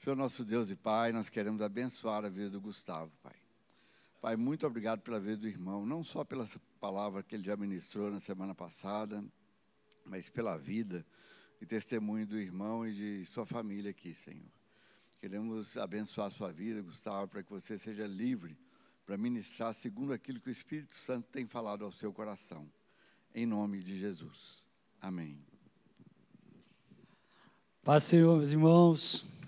Senhor nosso Deus e Pai, nós queremos abençoar a vida do Gustavo, Pai. Pai, muito obrigado pela vida do irmão, não só pela palavra que ele já ministrou na semana passada, mas pela vida e testemunho do irmão e de sua família aqui, Senhor. Queremos abençoar a sua vida, Gustavo, para que você seja livre para ministrar segundo aquilo que o Espírito Santo tem falado ao seu coração. Em nome de Jesus. Amém. Paz, Senhor, meus irmãos.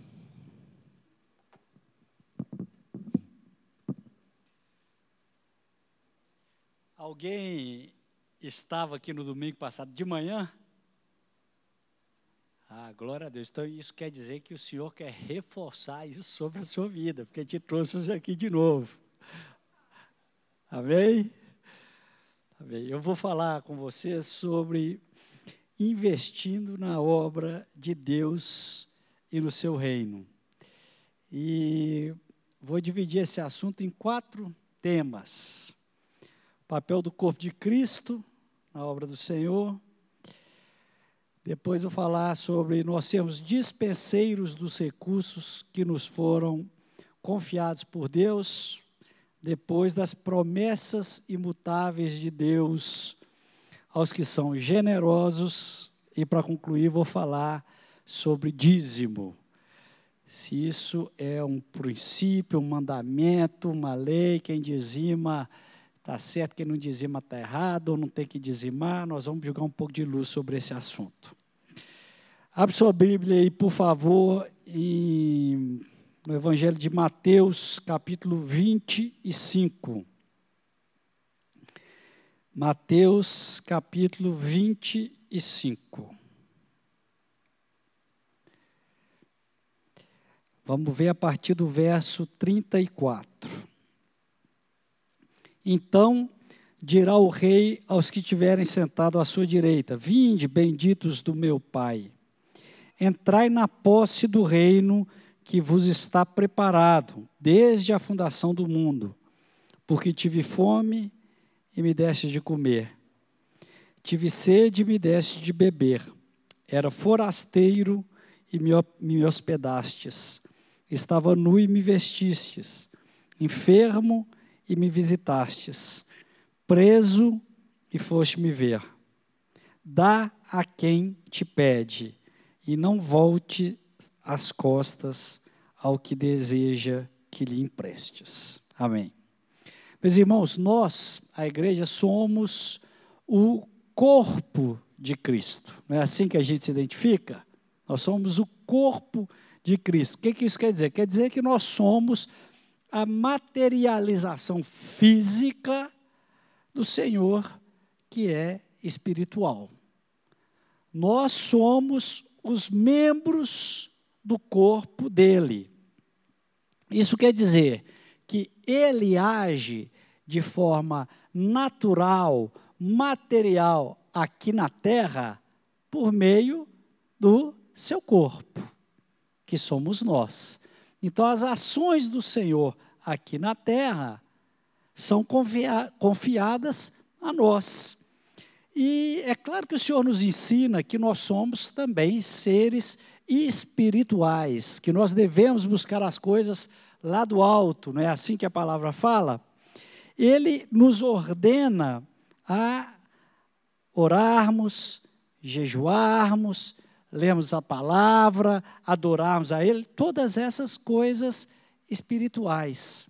Alguém estava aqui no domingo passado de manhã? Ah, glória a Deus. Então, isso quer dizer que o Senhor quer reforçar isso sobre a sua vida, porque te trouxe você aqui de novo. Amém? Amém? Eu vou falar com você sobre investindo na obra de Deus e no seu reino. E vou dividir esse assunto em quatro temas: papel do corpo de Cristo na obra do Senhor depois eu falar sobre nós sermos dispenseiros dos recursos que nos foram confiados por Deus, depois das promessas imutáveis de Deus aos que são generosos, e para concluir vou falar sobre dízimo. Se isso é um princípio, um mandamento, uma lei, quem dizima está certo, quem não dizima está errado, ou não tem que dizimar, nós vamos jogar um pouco de luz sobre esse assunto. Abre sua Bíblia aí, por favor, em, no Evangelho de Mateus, capítulo 25. Mateus, capítulo 25. Vamos ver a partir do verso 34. Então dirá o rei aos que tiverem sentado à sua direita: Vinde, benditos do meu Pai, entrai na posse do reino que vos está preparado desde a fundação do mundo, porque tive fome e me deste de comer, tive sede e me deste de beber, era forasteiro e me hospedastes, estava nu e me vestistes, enfermo e me visitastes, preso e foste me ver. Dá a quem te pede, e não volte as costas ao que deseja que lhe emprestes. Amém. Meus irmãos, nós, a igreja, somos o corpo de Cristo. Não é assim que a gente se identifica? Nós somos o corpo de Cristo. O que, que isso quer dizer? Quer dizer que nós somos a materialização física do Senhor, que é espiritual. Nós somos os membros do corpo dele. Isso quer dizer que ele age de forma natural, material aqui na terra por meio do seu corpo, que somos nós. Então, as ações do Senhor aqui na terra são confia confiadas a nós. E é claro que o Senhor nos ensina que nós somos também seres espirituais, que nós devemos buscar as coisas lá do alto, não é assim que a palavra fala? Ele nos ordena a orarmos, jejuarmos, lermos a palavra, adorarmos a Ele, todas essas coisas espirituais.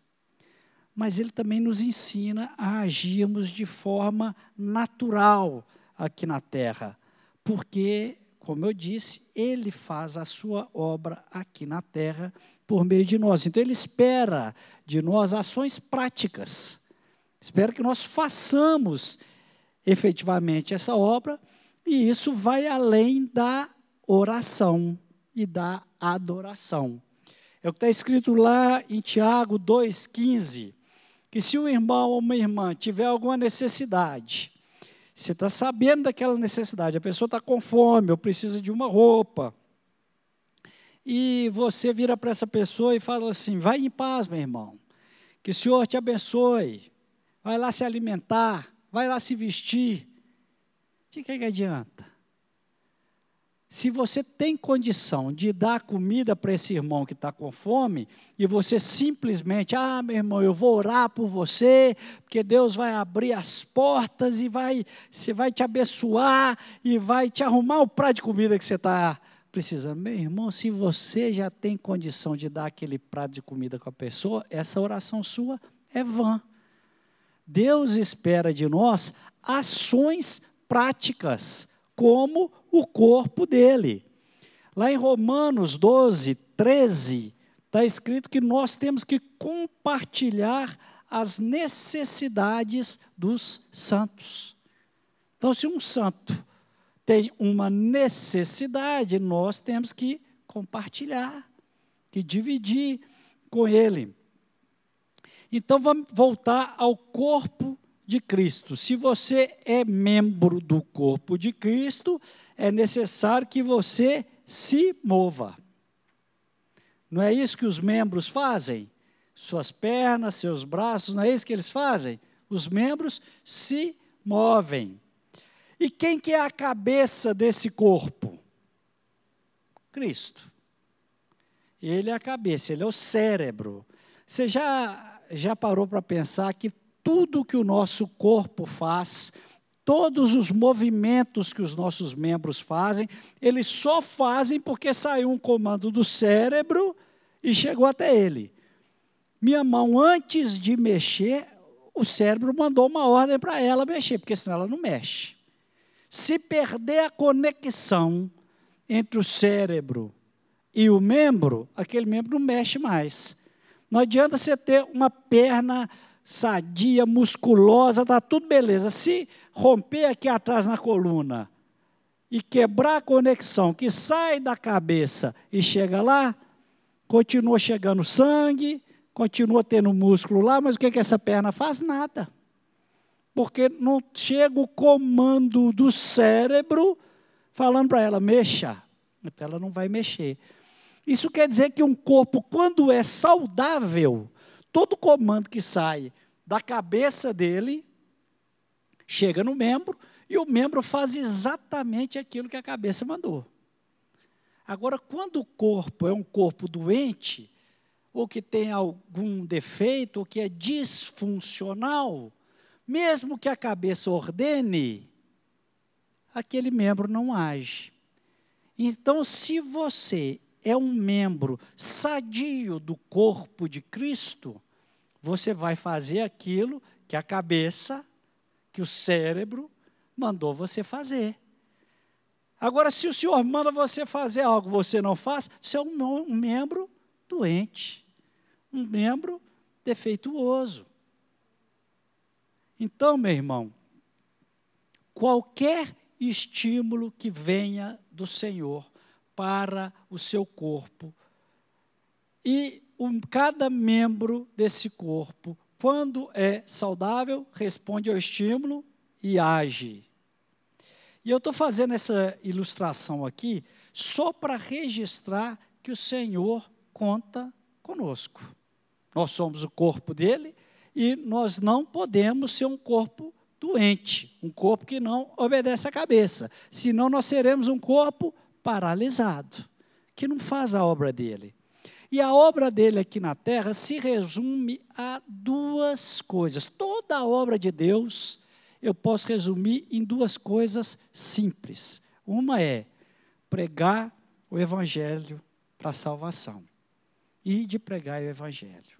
Mas Ele também nos ensina a agirmos de forma natural aqui na terra, porque, como eu disse, Ele faz a sua obra aqui na terra por meio de nós. Então, Ele espera de nós ações práticas, espera que nós façamos efetivamente essa obra, e isso vai além da oração e da adoração. É o que está escrito lá em Tiago 2,15, que se um irmão ou uma irmã tiver alguma necessidade, você está sabendo daquela necessidade, a pessoa está com fome ou precisa de uma roupa, e você vira para essa pessoa e fala assim: vai em paz, meu irmão, que o Senhor te abençoe, vai lá se alimentar, vai lá se vestir. De que, que adianta? Se você tem condição de dar comida para esse irmão que está com fome, e você simplesmente, ah, meu irmão, eu vou orar por você, porque Deus vai abrir as portas e vai, você vai te abençoar e vai te arrumar o prato de comida que você está precisando. Meu irmão, se você já tem condição de dar aquele prato de comida com a pessoa, essa oração sua é vã. Deus espera de nós ações práticas, como o corpo dele. Lá em Romanos 12, 13, está escrito que nós temos que compartilhar as necessidades dos santos. Então, se um santo tem uma necessidade, nós temos que compartilhar, que dividir com ele. Então, vamos voltar ao corpo de Cristo. Se você é membro do corpo de Cristo, é necessário que você se mova. Não é isso que os membros fazem? Suas pernas, seus braços, não é isso que eles fazem? Os membros se movem. E quem que é a cabeça desse corpo? Cristo. Ele é a cabeça, ele é o cérebro. Você já, já parou para pensar que tudo que o nosso corpo faz, todos os movimentos que os nossos membros fazem, eles só fazem porque saiu um comando do cérebro e chegou até ele. Minha mão, antes de mexer, o cérebro mandou uma ordem para ela mexer, porque senão ela não mexe. Se perder a conexão entre o cérebro e o membro, aquele membro não mexe mais. Não adianta você ter uma perna sadia, musculosa, está tudo beleza. Se romper aqui atrás na coluna e quebrar a conexão que sai da cabeça e chega lá, continua chegando sangue, continua tendo músculo lá, mas o que, que essa perna faz? Nada. Porque não chega o comando do cérebro falando para ela, mexa. Então ela não vai mexer. Isso quer dizer que um corpo, quando é saudável, todo comando que sai da cabeça dele chega no membro e o membro faz exatamente aquilo que a cabeça mandou. Agora, quando o corpo é um corpo doente, ou que tem algum defeito, ou que é disfuncional, mesmo que a cabeça ordene, aquele membro não age. Então, se você é um membro sadio do corpo de Cristo, você vai fazer aquilo que a cabeça, que o cérebro mandou você fazer. Agora, se o senhor manda você fazer algo que você não faz, você é um, um membro doente, um membro defeituoso. Então, meu irmão, qualquer estímulo que venha do Senhor para o seu corpo. E um, cada membro desse corpo, quando é saudável, responde ao estímulo e age. E eu estou fazendo essa ilustração aqui só para registrar que o Senhor conta conosco. Nós somos o corpo dele e nós não podemos ser um corpo doente, um corpo que não obedece à cabeça, senão nós seremos um corpo paralisado, que não faz a obra dele. E a obra dele aqui na terra se resume a duas coisas. Toda a obra de Deus eu posso resumir em duas coisas simples. Uma é pregar o evangelho para a salvação e de pregar o evangelho.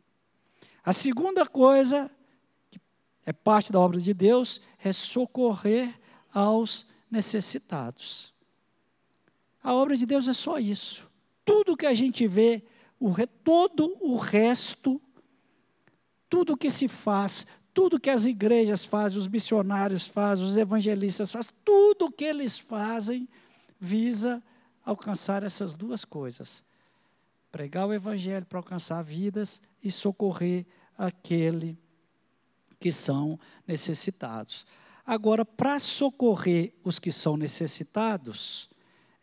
A segunda coisa, que é parte da obra de Deus, é socorrer aos necessitados. A obra de Deus é só isso. Tudo que a gente vê, o, todo o resto, tudo que se faz, tudo que as igrejas fazem, os missionários fazem, os evangelistas fazem, tudo que eles fazem visa alcançar essas duas coisas: pregar o evangelho para alcançar vidas e socorrer aquele que são necessitados. Agora, para socorrer os que são necessitados,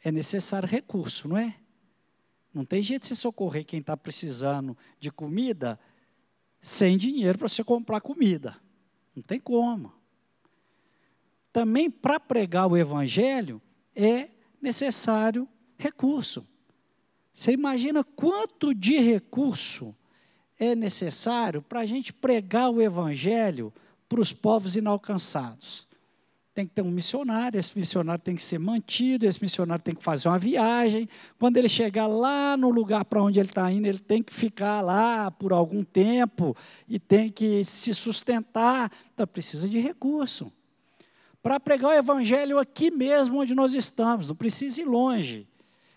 é necessário recurso, não é? Não tem jeito de você socorrer quem está precisando de comida sem dinheiro para você comprar comida. Não tem como. Também para pregar o evangelho é necessário recurso. Você imagina quanto de recurso é necessário para a gente pregar o Evangelho para os povos inalcançados? Tem que ter um missionário, esse missionário tem que ser mantido, esse missionário tem que fazer uma viagem. Quando ele chegar lá no lugar para onde ele está indo, ele tem que ficar lá por algum tempo e tem que se sustentar. Então, precisa de recurso. Para pregar o evangelho aqui mesmo onde nós estamos, não precisa ir longe.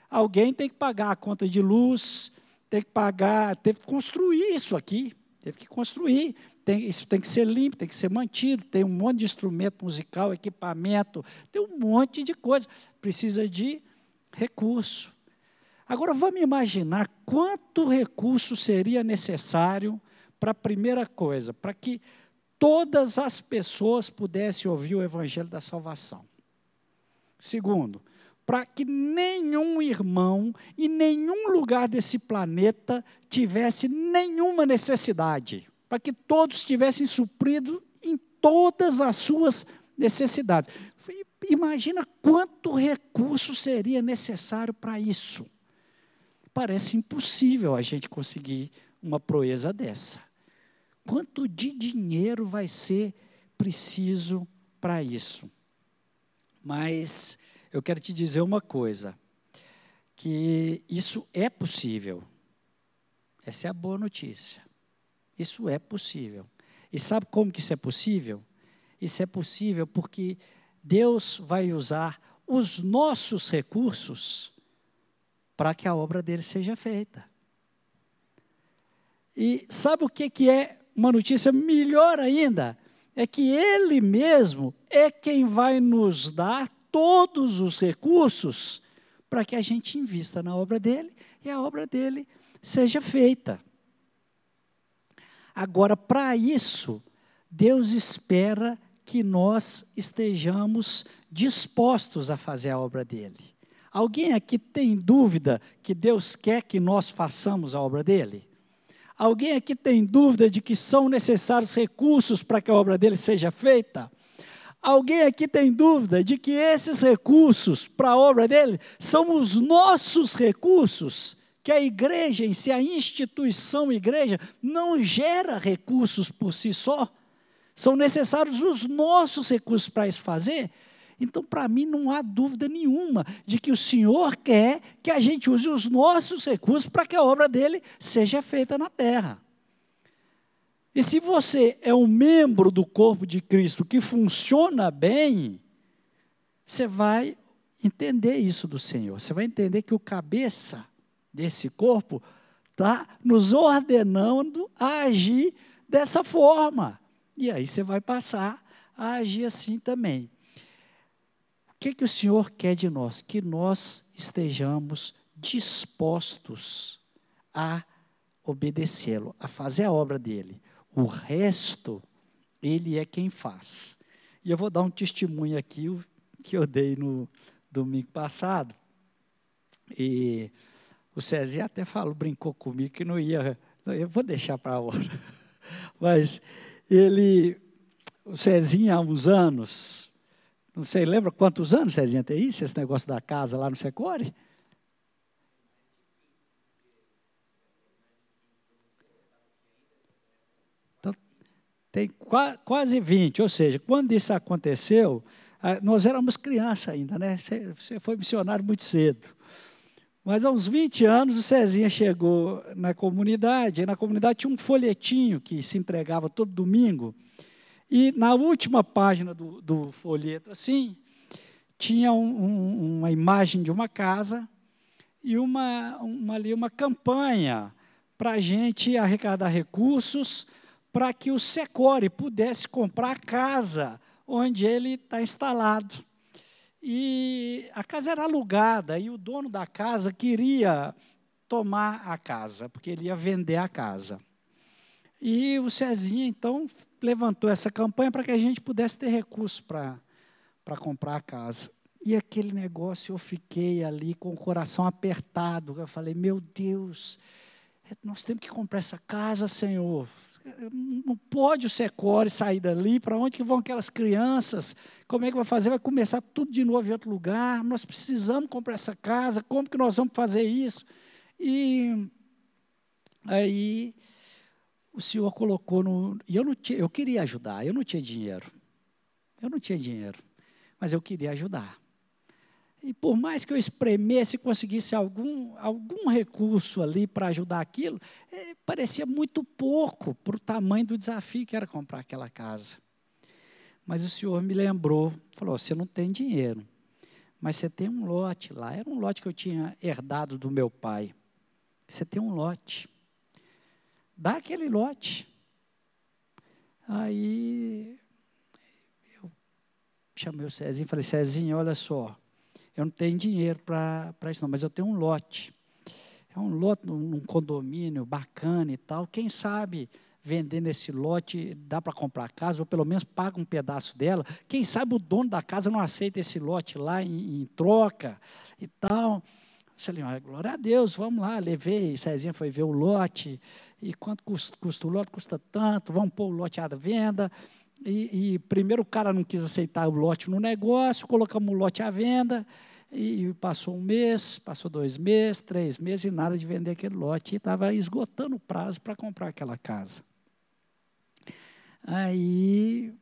Alguém tem que pagar a conta de luz, tem que pagar, teve que construir isso aqui, teve que construir. Tem, isso tem que ser limpo, tem que ser mantido, tem um monte de instrumento musical, equipamento, tem um monte de coisa. Precisa de recurso. Agora vamos imaginar quanto recurso seria necessário para a primeira coisa, para que todas as pessoas pudessem ouvir o evangelho da salvação. Segundo, para que nenhum irmão em nenhum lugar desse planeta tivesse nenhuma necessidade, para que todos tivessem suprido em todas as suas necessidades. Imagina quanto recurso seria necessário para isso. Parece impossível a gente conseguir uma proeza dessa. Quanto de dinheiro vai ser preciso para isso? Mas eu quero te dizer uma coisa, que isso é possível. Essa é a boa notícia. Isso é possível. E sabe como que isso é possível? Isso é possível porque Deus vai usar os nossos recursos para que a obra dele seja feita. E sabe o que, que é uma notícia melhor ainda? É que Ele mesmo é quem vai nos dar todos os recursos para que a gente invista na obra dele e a obra dele seja feita. Agora, para isso, Deus espera que nós estejamos dispostos a fazer a obra dele. Alguém aqui tem dúvida que Deus quer que nós façamos a obra dele? Alguém aqui tem dúvida de que são necessários recursos para que a obra dele seja feita? Alguém aqui tem dúvida de que esses recursos para a obra dele são os nossos recursos? Que a igreja em si, a instituição igreja, não gera recursos por si só? São necessários os nossos recursos para isso fazer? Então, para mim, não há dúvida nenhuma de que o Senhor quer que a gente use os nossos recursos para que a obra dele seja feita na terra. E se você é um membro do corpo de Cristo que funciona bem, você vai entender isso do Senhor. Você vai entender que o cabeça desse corpo está nos ordenando a agir dessa forma. E aí você vai passar a agir assim também. O que, que o Senhor quer de nós? Que nós estejamos dispostos a obedecê-lo, a fazer a obra dele. O resto, ele é quem faz. E eu vou dar um testemunho aqui que eu dei no domingo passado. E o Cezinha até falou, brincou comigo que não ia. Eu vou deixar para a hora. Mas ele, o Cezinha, há uns anos, não sei, lembra quantos anos, Cezinha, tem isso, esse negócio da casa lá no Secore? tem quase 20, ou seja, quando isso aconteceu, nós éramos criança ainda, né? Você foi missionário muito cedo. Mas uns 20 anos o Cezinha chegou na comunidade, e na comunidade tinha um folhetinho que se entregava todo domingo, e na última página do, do folheto, assim, tinha um, um, uma imagem de uma casa e uma, uma, ali uma campanha para a gente arrecadar recursos para que o Secore pudesse comprar a casa onde ele está instalado. E a casa era alugada e o dono da casa queria tomar a casa, porque ele ia vender a casa. E o Cezinha, então, levantou essa campanha para que a gente pudesse ter recursos para, para comprar a casa. E aquele negócio, eu fiquei ali com o coração apertado. Eu falei, meu Deus, nós temos que comprar essa casa, Senhor não pode o Secore sair dali, para onde que vão aquelas crianças? Como é que vai fazer? Vai começar tudo de novo em outro lugar? Nós precisamos comprar essa casa, como que nós vamos fazer isso? E aí o senhor colocou no. Eu não tinha, eu queria ajudar, eu não tinha dinheiro. Eu não tinha dinheiro, mas eu queria ajudar. E por mais que eu espremesse e conseguisse algum, algum recurso ali para ajudar aquilo, é, parecia muito pouco para o tamanho do desafio que era comprar aquela casa. Mas o senhor me lembrou, falou: você não tem dinheiro, mas você tem um lote lá. Era um lote que eu tinha herdado do meu pai. Você tem um lote. Dá aquele lote. Aí eu chamei o Cezinho e falei: Cezinho, olha só eu não tenho dinheiro para isso, não, mas eu tenho um lote. É um lote num condomínio bacana e tal. Quem sabe vendendo esse lote dá para comprar casa, ou pelo menos paga um pedaço dela. Quem sabe o dono da casa não aceita esse lote lá em, em troca e tal. Falei, glória a Deus, vamos lá, levei, Cezinha foi ver o lote, e quanto custa, custa o lote? Custa tanto, vamos pôr o lote à venda. E, e, primeiro o cara não quis aceitar o lote no negócio, colocamos o lote à venda, e passou um mês, passou dois meses, três meses, e nada de vender aquele lote. E estava esgotando o prazo para comprar aquela casa. Aí,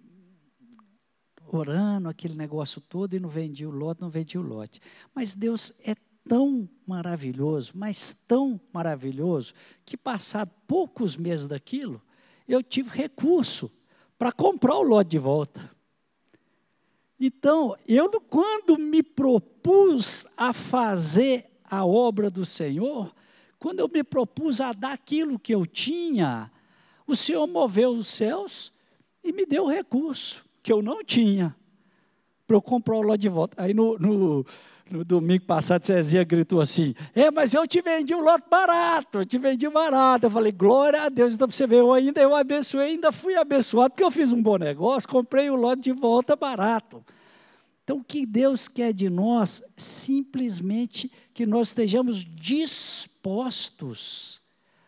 orando aquele negócio todo, e não vendia o lote, não vendia o lote. Mas Deus é tão maravilhoso, mas tão maravilhoso, que passado poucos meses daquilo, eu tive recurso para comprar o lote de volta. Então, eu quando me propus a fazer a obra do Senhor, quando eu me propus a dar aquilo que eu tinha, o Senhor moveu os céus e me deu o recurso que eu não tinha para eu comprar o lote de volta. Aí no, no, no domingo passado, Cezinha gritou assim: É, mas eu te vendi um lote barato, eu te vendi barato. Eu falei: Glória a Deus, então você vê, eu ainda eu abençoei, ainda fui abençoado, porque eu fiz um bom negócio, comprei o lote de volta barato. Então, o que Deus quer de nós, simplesmente que nós estejamos dispostos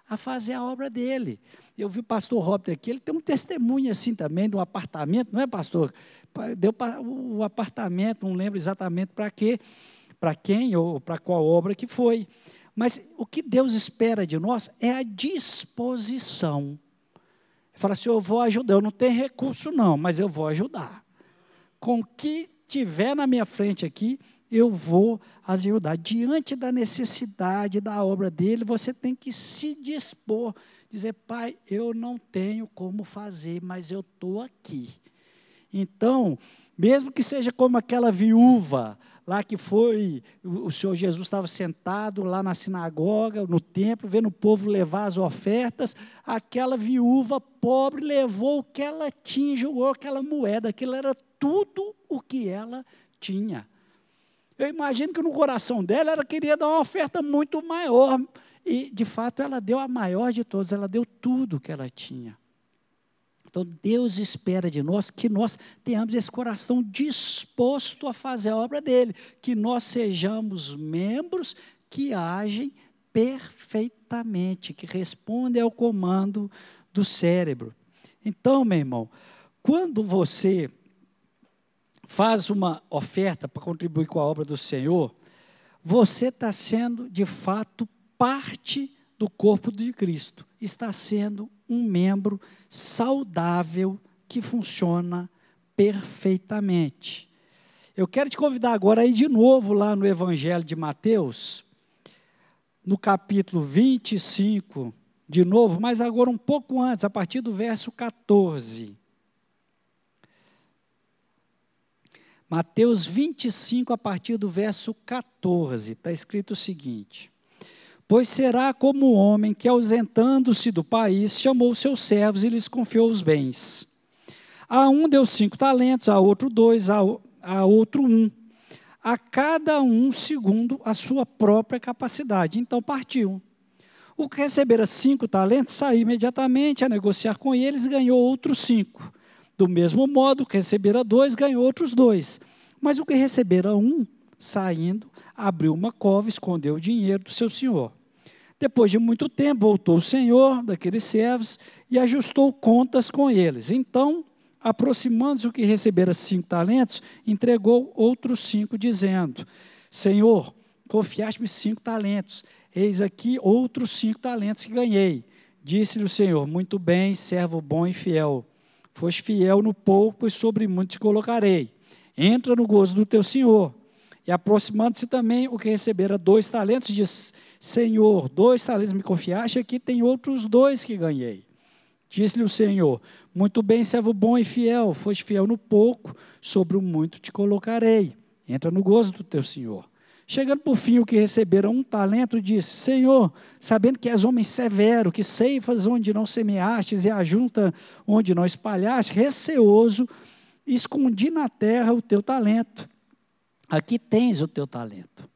a fazer a obra dele. Eu vi o pastor Robert aqui, ele tem um testemunho assim também de um apartamento, não é, pastor? Deu o apartamento, não lembro exatamente para quê, para quem ou para qual obra que foi. Mas o que Deus espera de nós é a disposição. Fala assim: eu vou ajudar, eu não tenho recurso, não, mas eu vou ajudar. Com o que tiver na minha frente aqui, eu vou ajudar. Diante da necessidade da obra dele, você tem que se dispor, dizer, pai, eu não tenho como fazer, mas eu estou aqui. Então, mesmo que seja como aquela viúva, lá que foi, o Senhor Jesus estava sentado lá na sinagoga, no templo, vendo o povo levar as ofertas, aquela viúva pobre levou o que ela tinha, jogou aquela moeda, aquilo era tudo o que ela tinha. Eu imagino que no coração dela ela queria dar uma oferta muito maior, e de fato ela deu a maior de todas, ela deu tudo que ela tinha. Então Deus espera de nós que nós tenhamos esse coração disposto a fazer a obra dele, que nós sejamos membros que agem perfeitamente, que respondem ao comando do cérebro. Então, meu irmão, quando você faz uma oferta para contribuir com a obra do Senhor, você está sendo de fato parte do corpo de Cristo, está sendo um membro saudável que funciona perfeitamente. Eu quero te convidar agora a ir de novo lá no Evangelho de Mateus, no capítulo 25, de novo, mas agora um pouco antes, a partir do verso 14. Mateus 25, a partir do verso 14, está escrito o seguinte: Pois será como o homem que, ausentando-se do país, chamou seus servos e lhes confiou os bens. A um deu cinco talentos, a outro dois, a, a outro um. A cada um segundo a sua própria capacidade. Então partiu. O que recebera cinco talentos saiu imediatamente a negociar com eles e ganhou outros cinco. Do mesmo modo, o que recebera dois ganhou outros dois. Mas o que recebera um, saindo, abriu uma cova escondeu o dinheiro do seu senhor. Depois de muito tempo, voltou o senhor daqueles servos e ajustou contas com eles. Então, aproximando-se o que recebera cinco talentos, entregou outros cinco, dizendo: Senhor, confiaste-me cinco talentos, eis aqui outros cinco talentos que ganhei. Disse-lhe o Senhor: Muito bem, servo bom e fiel. Foste fiel no pouco, e sobre muito te colocarei. Entra no gozo do teu Senhor. E aproximando-se também o que recebera dois talentos, diz: Senhor, dois talentos me confiaste, aqui tem outros dois que ganhei. Disse-lhe o Senhor: Muito bem, servo bom e fiel, foste fiel no pouco, sobre o muito te colocarei. Entra no gozo do teu Senhor. Chegando por fim, o que receberam um talento, disse: Senhor, sabendo que és homem severo, que ceifas onde não semeastes e ajunta onde não espalhaste, receoso, escondi na terra o teu talento. Aqui tens o teu talento.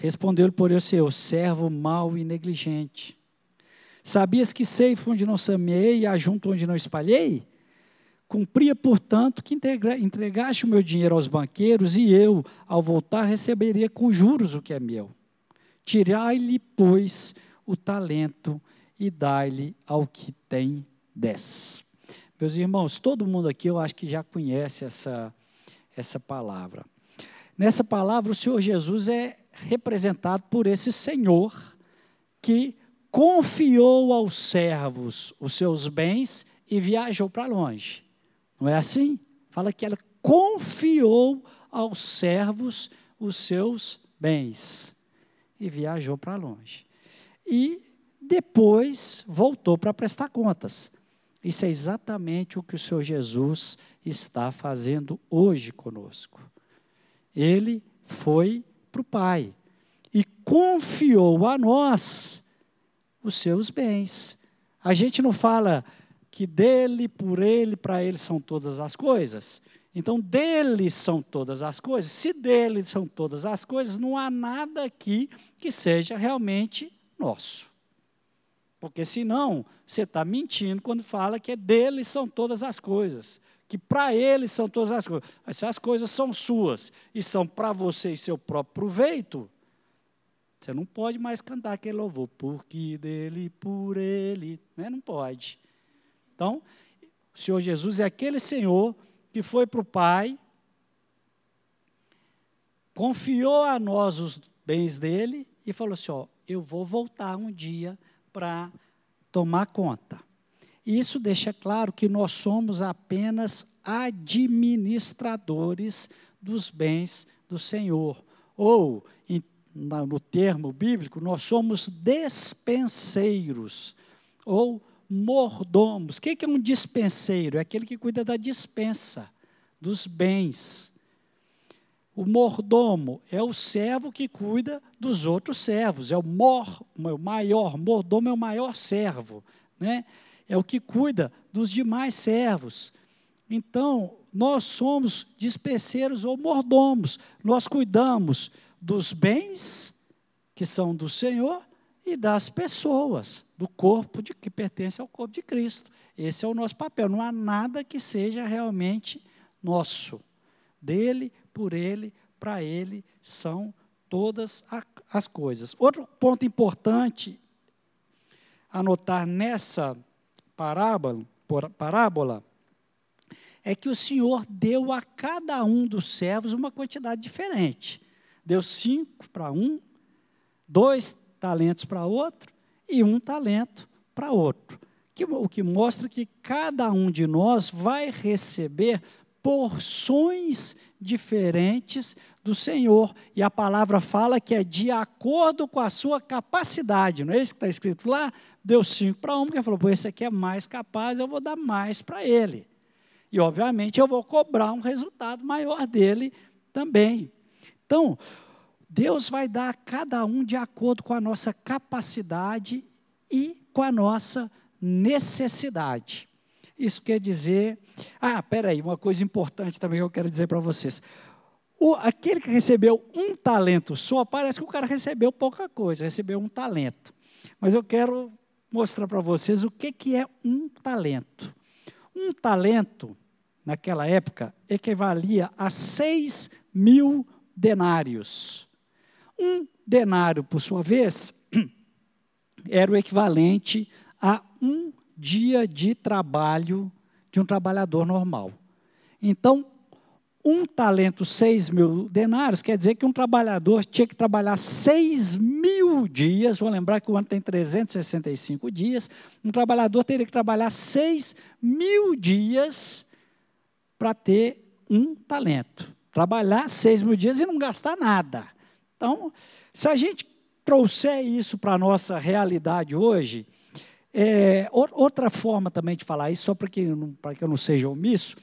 Respondeu-lhe, porém, o Senhor: servo mau e negligente. Sabias que ceifo onde não semeei e ajunto onde não espalhei? Cumpria, portanto, que entregaste o meu dinheiro aos banqueiros e eu, ao voltar, receberia com juros o que é meu. Tirai-lhe, pois, o talento e dai-lhe ao que tem dez. Meus irmãos, todo mundo aqui eu acho que já conhece essa, essa palavra. Nessa palavra, o Senhor Jesus é representado por esse Senhor que confiou aos servos os seus bens e viajou para longe. Não é assim? Fala que ela confiou aos servos os seus bens e viajou para longe. E depois voltou para prestar contas. Isso é exatamente o que o Senhor Jesus está fazendo hoje conosco. Ele foi para o Pai e confiou a nós os seus bens. A gente não fala, que dele, por ele, para ele são todas as coisas. Então, dele são todas as coisas. Se dele são todas as coisas, não há nada aqui que seja realmente nosso. Porque senão, você está mentindo quando fala que é dele são todas as coisas. Que para ele são todas as coisas. Mas se as coisas são suas e são para você e seu próprio proveito, você não pode mais cantar aquele louvor. Porque dele, por ele. Né? Não pode. Então, o Senhor Jesus é aquele Senhor que foi para o Pai, confiou a nós os bens dele e falou assim: ó, eu vou voltar um dia para tomar conta. Isso deixa claro que nós somos apenas administradores dos bens do Senhor. Ou, no termo bíblico, nós somos despenseiros, ou mordomos. O que é um dispenseiro? É aquele que cuida da dispensa, dos bens. O mordomo é o servo que cuida dos outros servos, é o, mor, o maior, mordomo é o maior servo, né? É o que cuida dos demais servos. Então, nós somos dispenseiros ou mordomos, nós cuidamos dos bens que são do Senhor e das pessoas, do corpo de, que pertence ao corpo de Cristo. Esse é o nosso papel. Não há nada que seja realmente nosso. Dele, por ele, para ele são todas as coisas. Outro ponto importante a notar nessa parábola, parábola é que o Senhor deu a cada um dos servos uma quantidade diferente. Deu cinco para um, dois talentos para outro e um talento para outro. Que, o que mostra que cada um de nós vai receber porções diferentes do Senhor. E a palavra fala que é de acordo com a sua capacidade. Não é isso que está escrito lá? Deu cinco para um, porque falou, pô, esse aqui é mais capaz, eu vou dar mais para ele. E, obviamente, eu vou cobrar um resultado maior dele também. Então, Deus vai dar a cada um de acordo com a nossa capacidade e com a nossa necessidade. Isso quer dizer. Ah, peraí, uma coisa importante também que eu quero dizer para vocês. O, aquele que recebeu um talento só, parece que o cara recebeu pouca coisa, recebeu um talento. Mas eu quero mostrar para vocês o que, que é um talento. Um talento, naquela época, equivalia a 6 mil denários. Um denário, por sua vez, era o equivalente a um dia de trabalho de um trabalhador normal. Então, um talento, seis mil denários, quer dizer que um trabalhador tinha que trabalhar seis mil dias. Vou lembrar que o ano tem 365 dias. Um trabalhador teria que trabalhar seis mil dias para ter um talento. Trabalhar seis mil dias e não gastar nada. Então, se a gente trouxer isso para a nossa realidade hoje, é, outra forma também de falar isso, só para que, para que eu não seja omisso,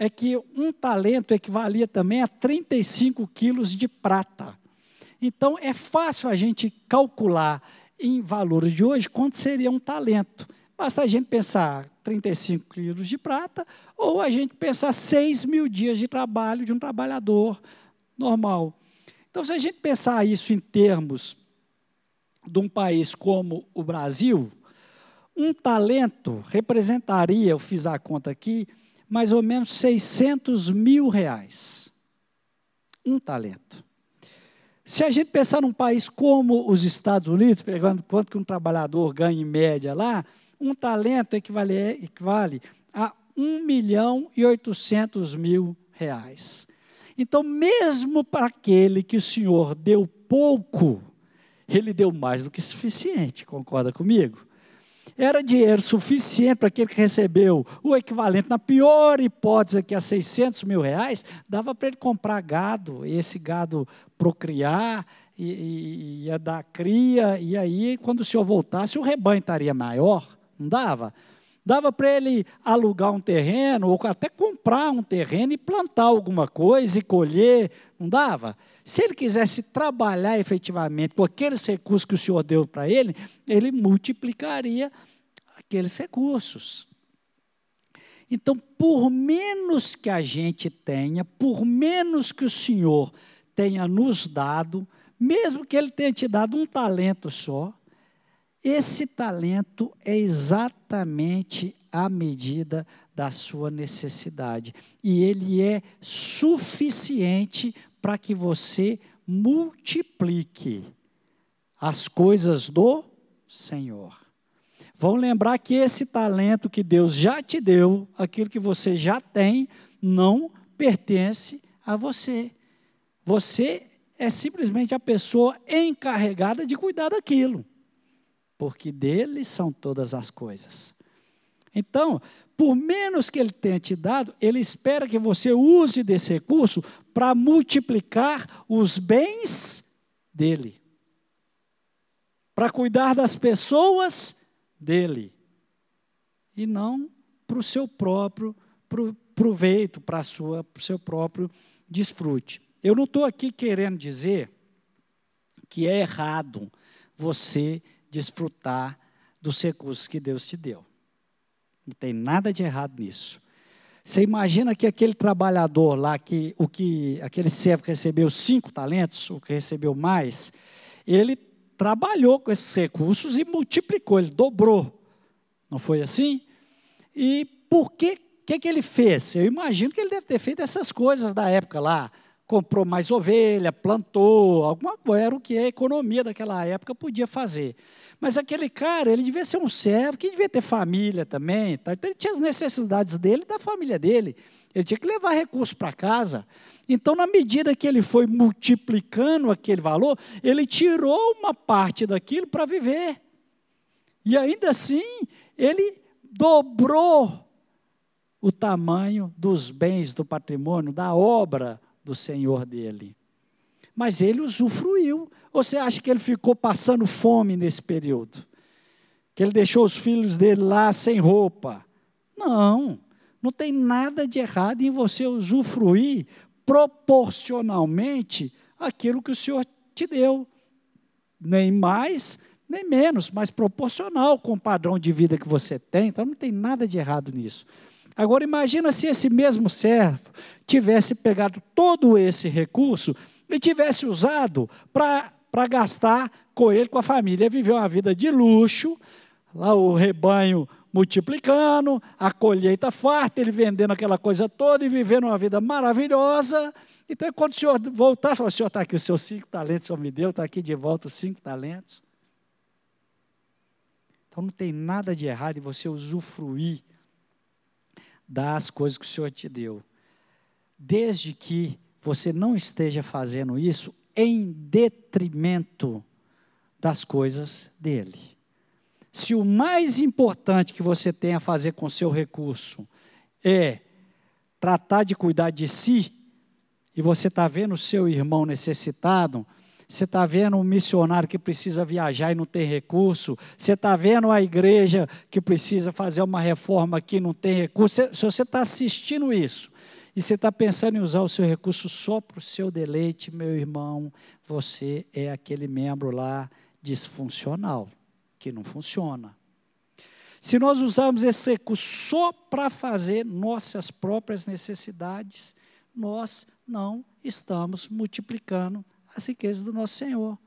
é que um talento equivalia também a 35 quilos de prata. Então, é fácil a gente calcular em valores de hoje quanto seria um talento. Basta a gente pensar 35 quilos de prata, ou a gente pensar 6 mil dias de trabalho de um trabalhador normal. Então, se a gente pensar isso em termos de um país como o Brasil, um talento representaria, eu fiz a conta aqui, mais ou menos 600 mil reais. Um talento. Se a gente pensar num país como os Estados Unidos, pegando quanto que um trabalhador ganha em média lá, um talento equivale, equivale a 1 milhão e 800 mil reais. Então, mesmo para aquele que o Senhor deu pouco, ele deu mais do que suficiente, concorda comigo? Era dinheiro suficiente para aquele que recebeu o equivalente, na pior hipótese, aqui a 600 mil reais, dava para ele comprar gado, e esse gado procriar, e, e, ia dar cria, e aí, quando o senhor voltasse, o rebanho estaria maior, não dava? Dava para ele alugar um terreno, ou até comprar um terreno e plantar alguma coisa e colher, não dava? Se ele quisesse trabalhar efetivamente com aqueles recursos que o Senhor deu para ele, ele multiplicaria aqueles recursos. Então, por menos que a gente tenha, por menos que o Senhor tenha nos dado, mesmo que Ele tenha te dado um talento só, esse talento é exatamente a medida da sua necessidade. E ele é suficiente para que você multiplique as coisas do Senhor. Vão lembrar que esse talento que Deus já te deu, aquilo que você já tem, não pertence a você. Você é simplesmente a pessoa encarregada de cuidar daquilo, porque dele são todas as coisas. Então, por menos que ele tenha te dado, ele espera que você use desse recurso para multiplicar os bens dele, para cuidar das pessoas dele, e não para o seu próprio proveito, para o seu próprio desfrute. Eu não estou aqui querendo dizer que é errado você desfrutar dos recursos que Deus te deu. Não tem nada de errado nisso. Você imagina que aquele trabalhador lá, que, o que aquele servo que recebeu cinco talentos, o que recebeu mais, ele trabalhou com esses recursos e multiplicou, ele dobrou. Não foi assim? E por que, que, que ele fez? Eu imagino que ele deve ter feito essas coisas da época lá comprou mais ovelha, plantou, alguma coisa, era o que a economia daquela época podia fazer. Mas aquele cara, ele devia ser um servo, que devia ter família também, tá? então ele tinha as necessidades dele e da família dele. Ele tinha que levar recursos para casa. Então, na medida que ele foi multiplicando aquele valor, ele tirou uma parte daquilo para viver. E ainda assim, ele dobrou o tamanho dos bens do patrimônio, da obra do Senhor dele. Mas ele usufruiu. Você acha que ele ficou passando fome nesse período? Que ele deixou os filhos dele lá sem roupa? Não. Não tem nada de errado em você usufruir proporcionalmente aquilo que o Senhor te deu. Nem mais, nem menos, mas proporcional com o padrão de vida que você tem. Então não tem nada de errado nisso. Agora imagina se esse mesmo servo tivesse pegado todo esse recurso e tivesse usado para gastar com ele, com a família, viver uma vida de luxo, lá o rebanho multiplicando, a colheita farta, ele vendendo aquela coisa toda e vivendo uma vida maravilhosa. Então, quando o senhor voltar, o senhor está aqui, os seus cinco talentos, o senhor me deu, está aqui de volta os cinco talentos. Então não tem nada de errado em você usufruir das coisas que o Senhor te deu. Desde que você não esteja fazendo isso em detrimento das coisas dele. Se o mais importante que você tem a fazer com o seu recurso é tratar de cuidar de si, e você está vendo o seu irmão necessitado, você está vendo um missionário que precisa viajar e não tem recurso, você está vendo a igreja que precisa fazer uma reforma aqui e não tem recurso, se você está assistindo isso, e você está pensando em usar o seu recurso só para o seu deleite, meu irmão, você é aquele membro lá disfuncional, que não funciona. Se nós usarmos esse recurso só para fazer nossas próprias necessidades, nós não estamos multiplicando as riquezas do nosso Senhor.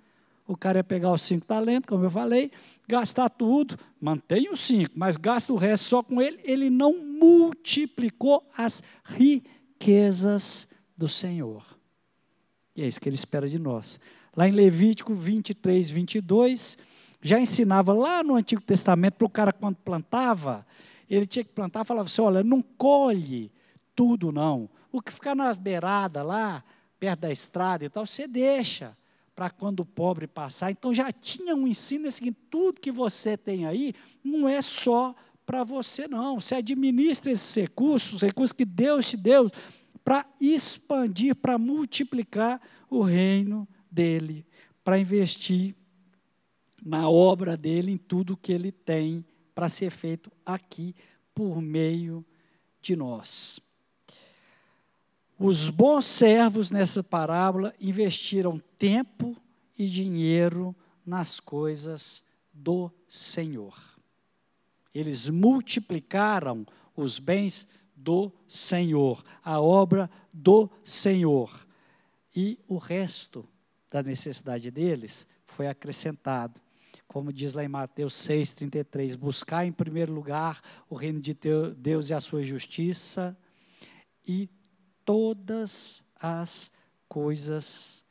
O cara ia pegar os cinco talentos, como eu falei, gastar tudo, mantém os cinco, mas gasta o resto só com ele. Ele não multiplicou as riquezas do Senhor. E é isso que ele espera de nós. Lá em Levítico 23, 22, já ensinava lá no Antigo Testamento para o cara quando plantava, ele tinha que plantar, falava assim: olha, não colhe tudo não. O que ficar nas beiradas lá, perto da estrada e tal, você deixa para quando o pobre passar. Então já tinha um ensino seguinte: tudo que você tem aí não é só para você, não. Você administra esses recursos, recursos que Deus te deu, para expandir, para multiplicar o reino dele, para investir na obra dele, em tudo que ele tem para ser feito aqui por meio de nós. Os bons servos nessa parábola investiram tempo e dinheiro nas coisas do Senhor. Eles multiplicaram os bens do Senhor, a obra do Senhor. E o resto da necessidade deles foi acrescentado. Como diz lá em Mateus 6,33, buscar em primeiro lugar o reino de Deus e a sua justiça, e todas as coisas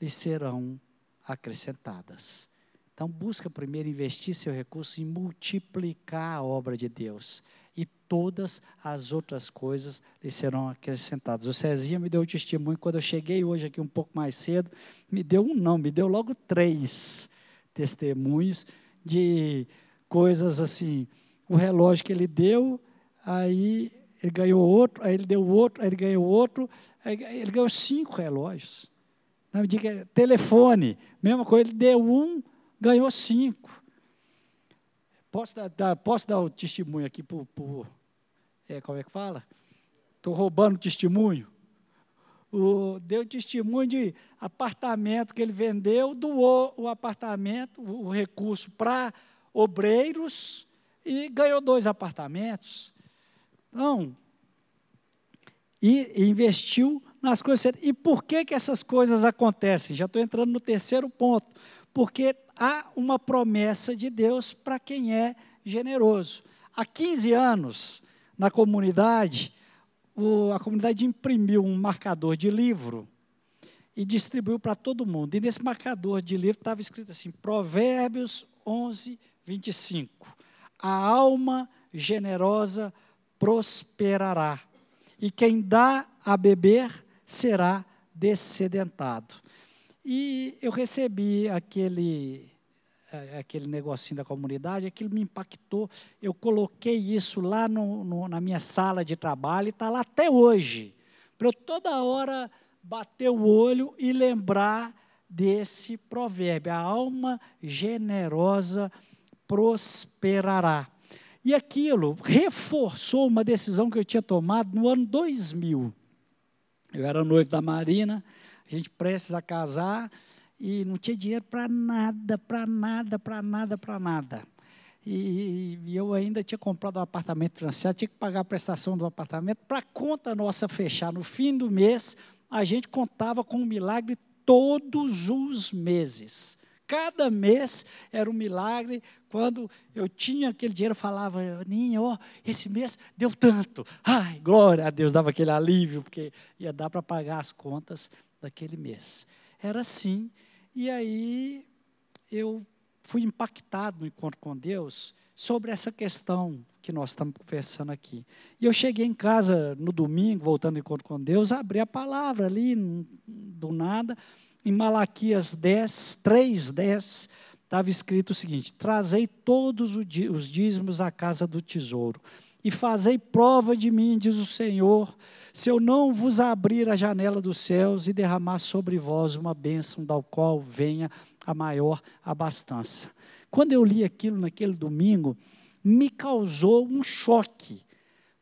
lhe serão acrescentadas. Então, busca primeiro investir seu recurso em multiplicar a obra de Deus e todas as outras coisas lhe serão acrescentadas. O Cezinha me deu o testemunho, quando eu cheguei hoje aqui um pouco mais cedo, me deu um não, me deu logo três testemunhos de coisas assim, o relógio que ele deu, aí ele ganhou outro, aí ele deu outro, aí ele ganhou outro, ele ganhou cinco relógios. Não me diga, telefone, mesma coisa, ele deu um, ganhou cinco. Posso dar, dar, posso dar o testemunho aqui por, por é, como é que fala? Estou roubando testemunho. O, deu testemunho de apartamento que ele vendeu, doou o apartamento, o, o recurso para obreiros e ganhou dois apartamentos. Não. E, investiu nas coisas. E por que, que essas coisas acontecem? Já estou entrando no terceiro ponto. Porque há uma promessa de Deus para quem é generoso. Há 15 anos, na comunidade, o, a comunidade imprimiu um marcador de livro e distribuiu para todo mundo. E nesse marcador de livro estava escrito assim: Provérbios 11, 25. A alma generosa prosperará, e quem dá a beber será descedentado. E eu recebi aquele é, aquele negocinho da comunidade, aquilo me impactou. Eu coloquei isso lá no, no, na minha sala de trabalho e está lá até hoje. Para eu toda hora bater o olho e lembrar desse provérbio: a alma generosa prosperará. E aquilo reforçou uma decisão que eu tinha tomado no ano 2000. Eu era noivo da Marina, a gente prestes a casar, e não tinha dinheiro para nada, para nada, para nada, para nada. E, e, eu ainda tinha comprado um apartamento financiado, tinha que pagar a prestação do apartamento. Para a conta nossa fechar no fim do mês, a gente contava com um milagre todos os meses. Cada mês era um milagre. Quando eu tinha aquele dinheiro, eu falava, Ninha, ó, esse mês deu tanto. Ai, glória a Deus, dava aquele alívio, porque ia dar para pagar as contas daquele mês. Era assim e aí eu fui impactado no encontro com Deus sobre essa questão que nós estamos conversando aqui. E eu cheguei em casa no domingo, voltando do encontro com Deus, abri a palavra ali, do nada, em Malaquias 10, 3, 10, estava escrito o seguinte: Trazei todos os dízimos à casa do tesouro, e fazei prova de mim, diz o Senhor, se eu não vos abrir a janela dos céus e derramar sobre vós uma bênção, da qual venha a maior abastança. Quando eu li aquilo naquele domingo, me causou um choque,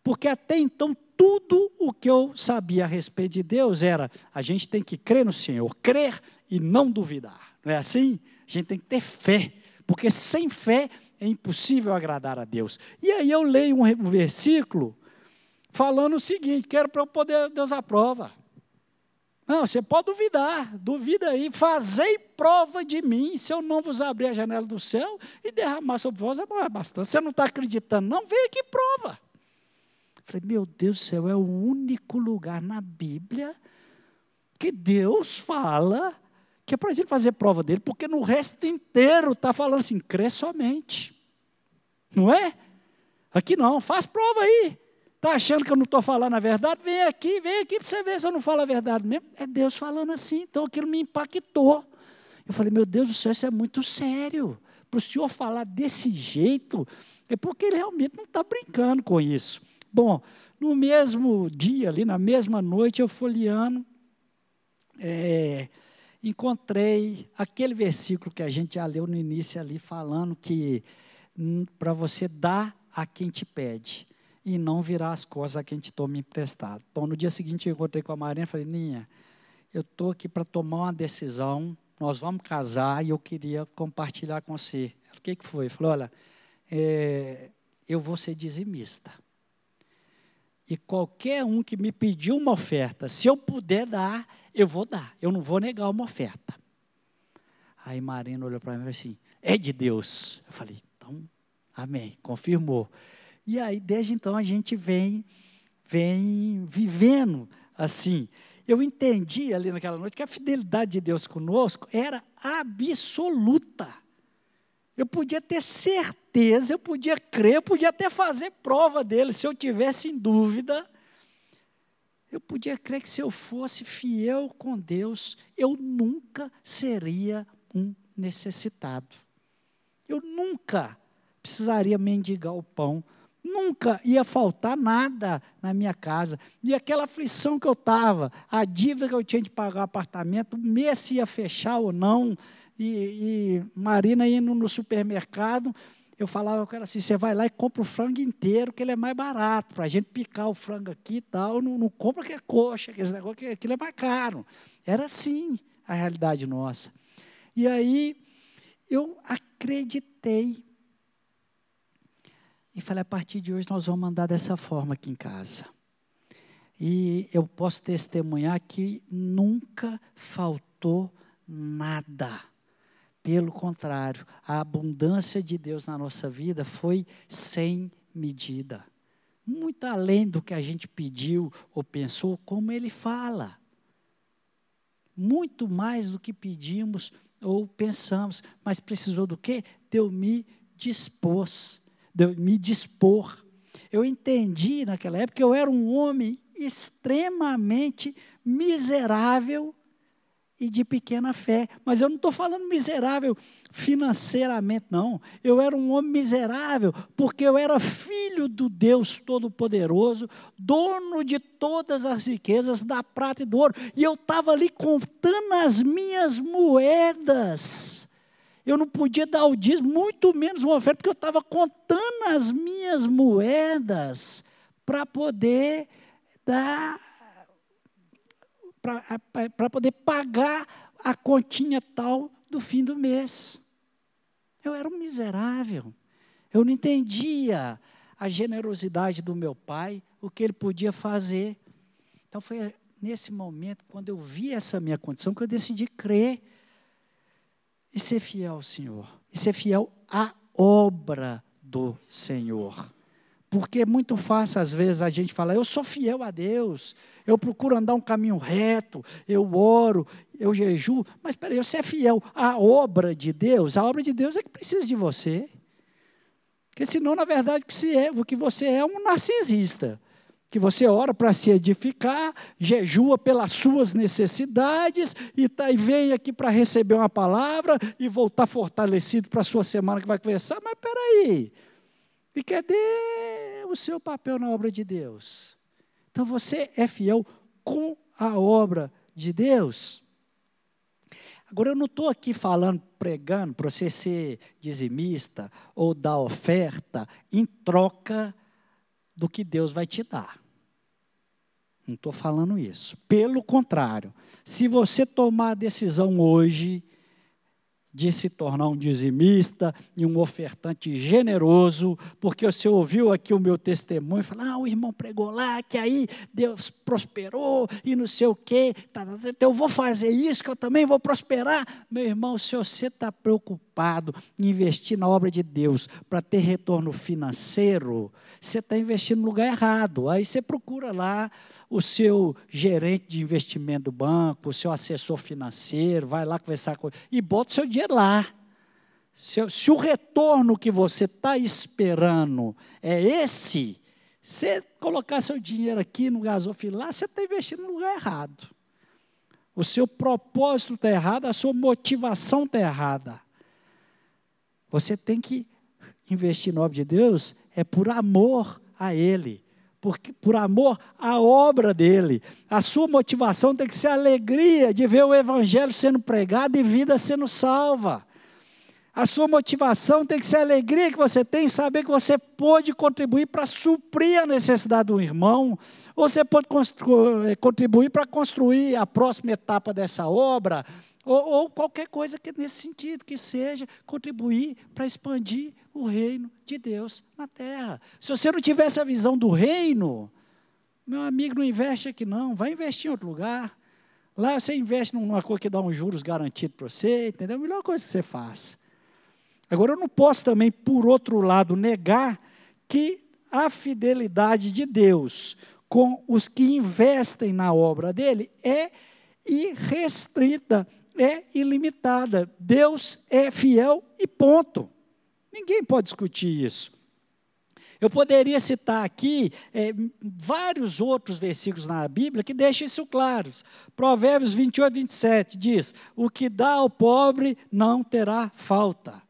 porque até então tudo o que eu sabia a respeito de Deus era: a gente tem que crer no Senhor, crer e não duvidar. Não é assim? A gente tem que ter fé, porque sem fé é impossível agradar a Deus. E aí eu leio um versículo falando o seguinte: quero para eu poder, Deus aprova. Não, você pode duvidar, duvida aí, fazei prova de mim, se eu não vos abrir a janela do céu e derramar sobre vós, é bastante. Você não está acreditando, não? Vem aqui prova. Falei, meu Deus do céu, é o único lugar na Bíblia que Deus fala que é para a gente fazer prova dele, porque no resto inteiro está falando assim, crê somente. Não é? Aqui não, faz prova aí. Está achando que eu não estou falando a verdade? Vem aqui, vem aqui para você ver se eu não falo a verdade mesmo. É Deus falando assim, então aquilo me impactou. Eu falei, meu Deus do céu, isso é muito sério. Para o senhor falar desse jeito, é porque ele realmente não está brincando com isso. Bom, no mesmo dia, ali na mesma noite, eu folheando, é, encontrei aquele versículo que a gente já leu no início ali, falando que hum, para você dar a quem te pede e não virar as costas a quem te toma emprestado. Bom, no dia seguinte eu encontrei com a Marina e falei, Ninha, eu estou aqui para tomar uma decisão, nós vamos casar e eu queria compartilhar com você. O que, que foi? Falou, olha, é, eu vou ser dizimista. E qualquer um que me pediu uma oferta, se eu puder dar, eu vou dar. Eu não vou negar uma oferta. Aí Marina olhou para mim e falou assim: é de Deus. Eu falei: então, amém. Confirmou. E aí, desde então, a gente vem, vem vivendo assim. Eu entendi ali naquela noite que a fidelidade de Deus conosco era absoluta. Eu podia ter certeza, eu podia crer, eu podia até fazer prova dele. Se eu tivesse em dúvida, eu podia crer que se eu fosse fiel com Deus, eu nunca seria um necessitado. Eu nunca precisaria mendigar o pão. Nunca ia faltar nada na minha casa. E aquela aflição que eu estava, a dívida que eu tinha de pagar o apartamento, o mês ia fechar ou não, e, e Marina indo no supermercado, eu falava com ela assim: você vai lá e compra o frango inteiro, que ele é mais barato, para a gente picar o frango aqui e tal. Não, não compra que é coxa, que esse negócio, que aquilo é mais caro. Era assim a realidade nossa. E aí eu acreditei. E falei: a partir de hoje nós vamos mandar dessa forma aqui em casa. E eu posso testemunhar que nunca faltou nada pelo contrário, a abundância de Deus na nossa vida foi sem medida. Muito além do que a gente pediu ou pensou, como ele fala. Muito mais do que pedimos ou pensamos, mas precisou do quê? De eu me dispor, de eu me dispor. Eu entendi naquela época que eu era um homem extremamente miserável e de pequena fé. Mas eu não estou falando miserável financeiramente, não. Eu era um homem miserável porque eu era filho do Deus Todo-Poderoso, dono de todas as riquezas da prata e do ouro. E eu estava ali contando as minhas moedas. Eu não podia dar o dízimo, muito menos uma oferta, porque eu estava contando as minhas moedas para poder dar para poder pagar a continha tal do fim do mês. Eu era um miserável. Eu não entendia a generosidade do meu pai, o que ele podia fazer. Então foi nesse momento, quando eu vi essa minha condição, que eu decidi crer e ser fiel ao Senhor. E ser fiel à obra do Senhor. Porque é muito fácil, às vezes, a gente falar, eu sou fiel a Deus, eu procuro andar um caminho reto, eu oro, eu jejuo, mas peraí, você é fiel à obra de Deus, a obra de Deus é que precisa de você. Porque senão, na verdade, o que você é, que você é um narcisista que você ora para se edificar, jejua pelas suas necessidades e, tá, e vem aqui para receber uma palavra e voltar fortalecido para a sua semana que vai começar. Mas peraí, e cadê o seu papel na obra de Deus? Então você é fiel com a obra de Deus. Agora, eu não estou aqui falando, pregando para você ser dizimista ou dar oferta em troca do que Deus vai te dar. Não estou falando isso. Pelo contrário, se você tomar a decisão hoje de se tornar um dizimista e um ofertante generoso, porque você ouviu aqui o meu testemunho, falou, ah, o irmão pregou lá, que aí Deus prosperou e não sei o quê, tá, tá, tá, eu vou fazer isso, que eu também vou prosperar. Meu irmão, se você está preocupado em investir na obra de Deus para ter retorno financeiro, você está investindo no lugar errado. Aí você procura lá o seu gerente de investimento do banco, o seu assessor financeiro, vai lá conversar com ele e bota o seu dinheiro lá. Se, se o retorno que você está esperando é esse, você colocar seu dinheiro aqui no gasofilar, você está investindo no lugar errado. O seu propósito está errado, a sua motivação está errada. Você tem que investir na obra de Deus é por amor a Ele por, por amor à obra dele. A sua motivação tem que ser a alegria de ver o evangelho sendo pregado e vida sendo salva. A sua motivação tem que ser a alegria que você tem em saber que você pode contribuir para suprir a necessidade do irmão, ou você pode eh, contribuir para construir a próxima etapa dessa obra, ou, ou qualquer coisa que nesse sentido, que seja contribuir para expandir o reino de Deus na terra. Se você não tiver essa visão do reino, meu amigo, não investe aqui não, vai investir em outro lugar. Lá você investe numa coisa que dá uns juros garantidos para você, entendeu? A melhor coisa que você faz. Agora, eu não posso também, por outro lado, negar que a fidelidade de Deus com os que investem na obra dele é irrestrita é ilimitada. Deus é fiel e ponto. Ninguém pode discutir isso. Eu poderia citar aqui é, vários outros versículos na Bíblia que deixam isso claro. Provérbios 28, 27 diz: O que dá ao pobre não terá falta.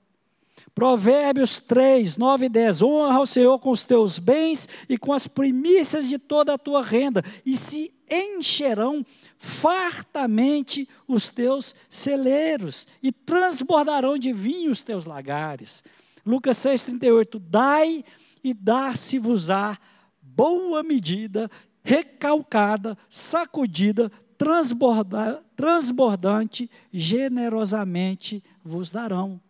Provérbios 3, 9 e 10. Honra ao Senhor com os teus bens e com as primícias de toda a tua renda, e se encherão fartamente os teus celeiros e transbordarão de vinho os teus lagares. Lucas 6,38: Dai e dar-se-vos-á boa medida, recalcada, sacudida, transborda, transbordante, generosamente vos darão.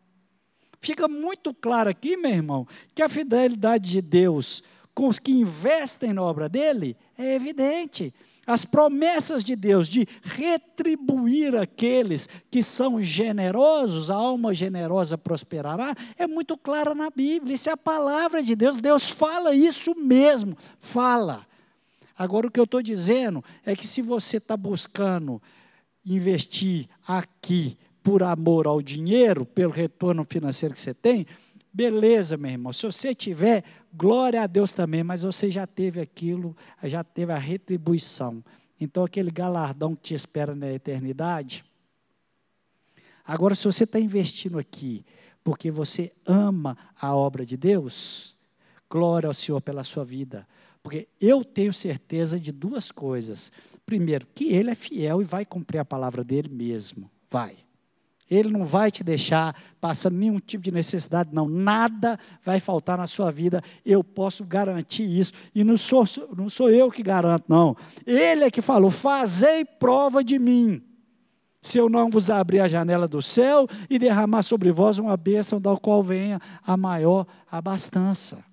Fica muito claro aqui, meu irmão, que a fidelidade de Deus com os que investem na obra dele é evidente. As promessas de Deus de retribuir aqueles que são generosos, a alma generosa prosperará, é muito clara na Bíblia. Isso é a palavra de Deus. Deus fala isso mesmo. Fala. Agora, o que eu estou dizendo é que se você está buscando investir aqui por amor ao dinheiro, pelo retorno financeiro que você tem, beleza, meu irmão. Se você tiver, glória a Deus também, mas você já teve aquilo, já teve a retribuição. Então, aquele galardão que te espera na eternidade. Agora, se você está investindo aqui porque você ama a obra de Deus, glória ao Senhor pela sua vida. Porque eu tenho certeza de duas coisas. Primeiro, que Ele é fiel e vai cumprir a palavra dele mesmo. Vai. Ele não vai te deixar passando nenhum tipo de necessidade, não. Nada vai faltar na sua vida. Eu posso garantir isso. E não sou, não sou eu que garanto, não. Ele é que falou: fazei prova de mim. Se eu não vos abrir a janela do céu e derramar sobre vós uma bênção, da qual venha a maior abastança.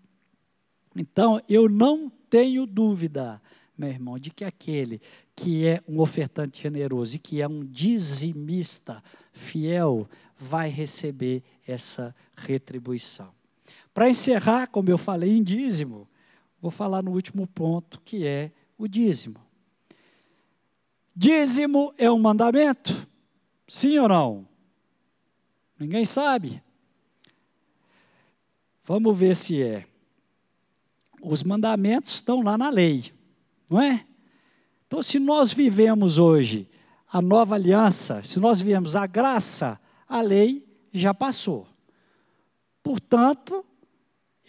Então, eu não tenho dúvida, meu irmão, de que aquele que é um ofertante generoso e que é um dizimista, fiel vai receber essa retribuição. Para encerrar, como eu falei em dízimo, vou falar no último ponto, que é o dízimo. Dízimo é um mandamento? Sim ou não? Ninguém sabe. Vamos ver se é. Os mandamentos estão lá na lei, não é? Então, se nós vivemos hoje a nova aliança, se nós vivemos a graça, a lei já passou. Portanto,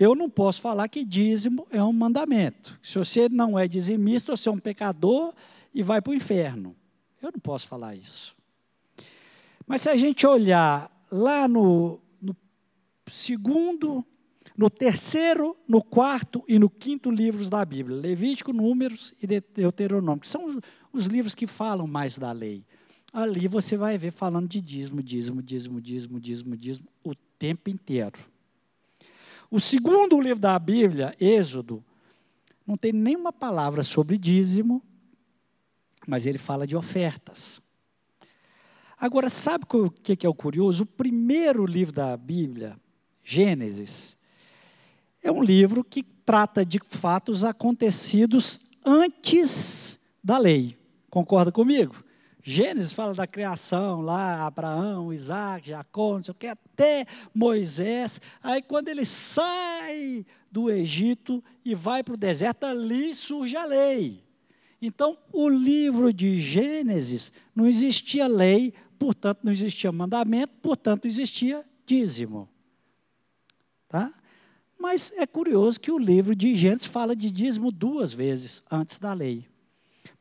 eu não posso falar que dízimo é um mandamento. Se você não é dizimista, você é um pecador e vai para o inferno. Eu não posso falar isso. Mas se a gente olhar lá no, no segundo, no terceiro, no quarto e no quinto livros da Bíblia, Levítico, Números e Deuteronômio, que são os, os livros que falam mais da lei. Ali você vai ver falando de dízimo, dízimo, dízimo, dízimo, dízimo, dízimo, o tempo inteiro. O segundo livro da Bíblia, Êxodo, não tem nenhuma palavra sobre dízimo, mas ele fala de ofertas. Agora, sabe o que é o curioso? O primeiro livro da Bíblia, Gênesis, é um livro que trata de fatos acontecidos antes da lei. Concorda comigo? Gênesis fala da criação lá, Abraão, Isaac, Jacó, não sei o que, até Moisés. Aí quando ele sai do Egito e vai para o deserto, ali surge a lei. Então, o livro de Gênesis não existia lei, portanto não existia mandamento, portanto existia dízimo. Tá? Mas é curioso que o livro de Gênesis fala de dízimo duas vezes antes da lei.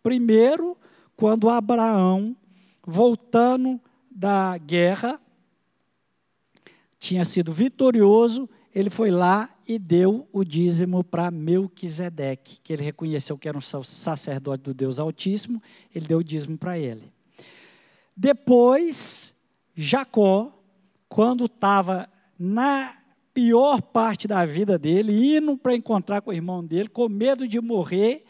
Primeiro, quando Abraão, voltando da guerra, tinha sido vitorioso, ele foi lá e deu o dízimo para Melquisedeque, que ele reconheceu que era um sacerdote do Deus Altíssimo, ele deu o dízimo para ele. Depois, Jacó, quando estava na pior parte da vida dele, indo para encontrar com o irmão dele, com medo de morrer,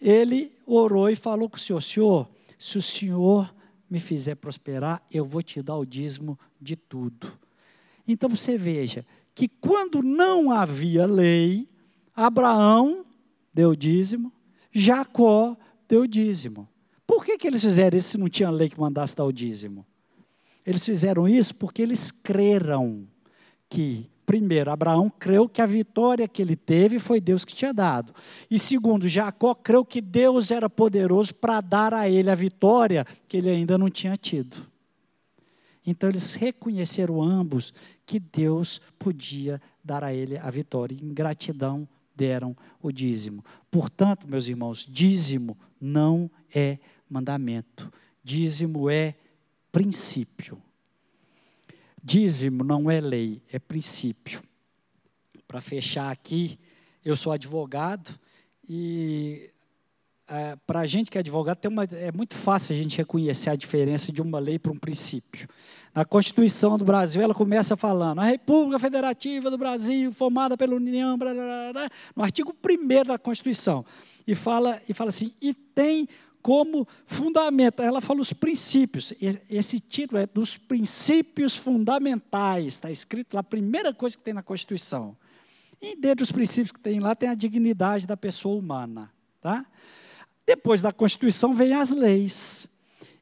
ele orou e falou com o Senhor: Senhor, se o Senhor me fizer prosperar, eu vou te dar o dízimo de tudo. Então você veja que quando não havia lei, Abraão deu dízimo, Jacó deu dízimo. Por que, que eles fizeram isso se não tinha lei que mandasse dar o dízimo? Eles fizeram isso porque eles creram que primeiro, Abraão creu que a vitória que ele teve foi Deus que tinha dado. E segundo, Jacó creu que Deus era poderoso para dar a ele a vitória que ele ainda não tinha tido. Então eles reconheceram ambos que Deus podia dar a ele a vitória. E em gratidão deram o dízimo. Portanto, meus irmãos, dízimo não é mandamento. Dízimo é princípio. Dízimo não é lei, é princípio. Para fechar aqui, eu sou advogado e é, para a gente que é advogado uma, é muito fácil a gente reconhecer a diferença de uma lei para um princípio. Na Constituição do Brasil, ela começa falando: a República Federativa do Brasil, formada pela União, blá, blá, blá, no artigo 1 da Constituição, e fala, e fala assim: e tem como fundamento. Ela fala os princípios. Esse título é dos princípios fundamentais. Está escrito lá, a primeira coisa que tem na Constituição. E dentro dos princípios que tem lá tem a dignidade da pessoa humana. Tá? Depois da Constituição vem as leis.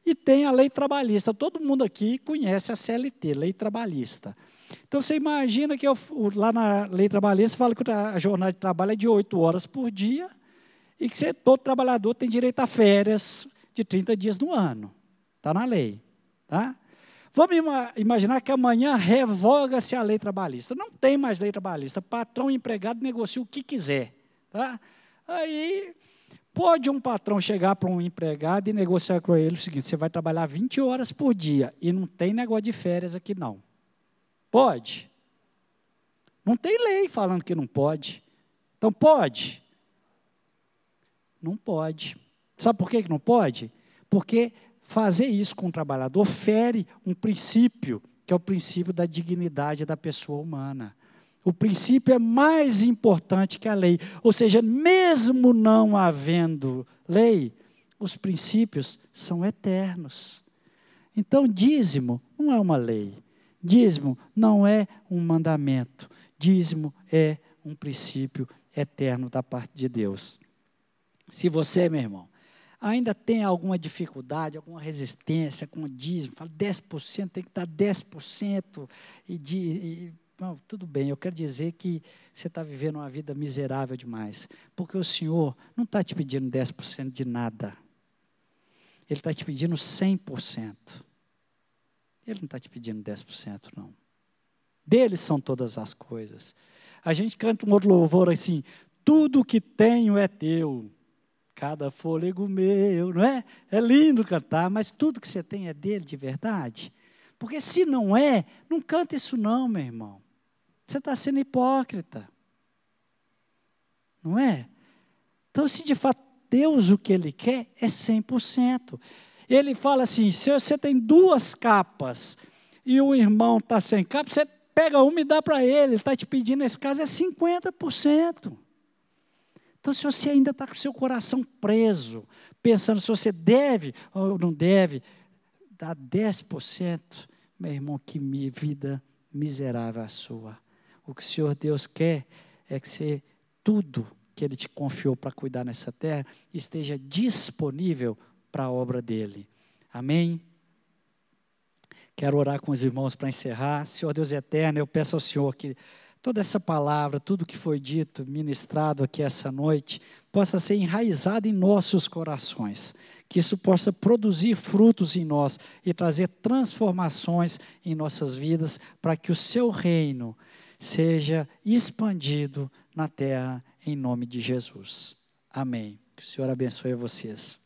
E tem a lei trabalhista. Todo mundo aqui conhece a CLT, lei trabalhista. Então você imagina que eu, lá na lei trabalhista fala que a jornada de trabalho é de oito horas por dia e que você, todo trabalhador tem direito a férias de 30 dias no ano. Está na lei. Tá? Vamos imaginar que amanhã revoga-se a lei trabalhista. Não tem mais lei trabalhista. Patrão e empregado negociam o que quiser. Tá? Aí, pode um patrão chegar para um empregado e negociar com ele o seguinte: você vai trabalhar 20 horas por dia e não tem negócio de férias aqui, não. Pode? Não tem lei falando que não pode. Então, pode? Não pode. Sabe por que não pode? Porque fazer isso com o trabalhador fere um princípio, que é o princípio da dignidade da pessoa humana. O princípio é mais importante que a lei. Ou seja, mesmo não havendo lei, os princípios são eternos. Então, dízimo não é uma lei. Dízimo não é um mandamento. Dízimo é um princípio eterno da parte de Deus. Se você, meu irmão, ainda tem alguma dificuldade, alguma resistência com o dízimo, fala 10%, tem que dar 10% e de. E, não, tudo bem, eu quero dizer que você está vivendo uma vida miserável demais, porque o Senhor não está te pedindo 10% de nada, Ele está te pedindo 100%. Ele não está te pedindo 10%, não. Deles são todas as coisas. A gente canta um outro louvor assim: tudo que tenho é teu cada fôlego meu, não é? É lindo cantar, mas tudo que você tem é dele de verdade? Porque se não é, não canta isso não, meu irmão. Você está sendo hipócrita. Não é? Então, se de fato Deus o que Ele quer é 100%. Ele fala assim: se você tem duas capas e o irmão está sem capa, você pega uma e dá para ele. Ele está te pedindo, nesse caso, é 50%. Então, se você ainda está com o seu coração preso, pensando se você deve ou não deve, dá 10%, meu irmão, que vida miserável a sua. O que o Senhor Deus quer é que você, tudo que Ele te confiou para cuidar nessa terra, esteja disponível para a obra dEle. Amém? Quero orar com os irmãos para encerrar. Senhor Deus eterno, eu peço ao Senhor que toda essa palavra, tudo que foi dito, ministrado aqui essa noite, possa ser enraizado em nossos corações, que isso possa produzir frutos em nós e trazer transformações em nossas vidas, para que o seu reino seja expandido na terra, em nome de Jesus. Amém. Que o Senhor abençoe vocês.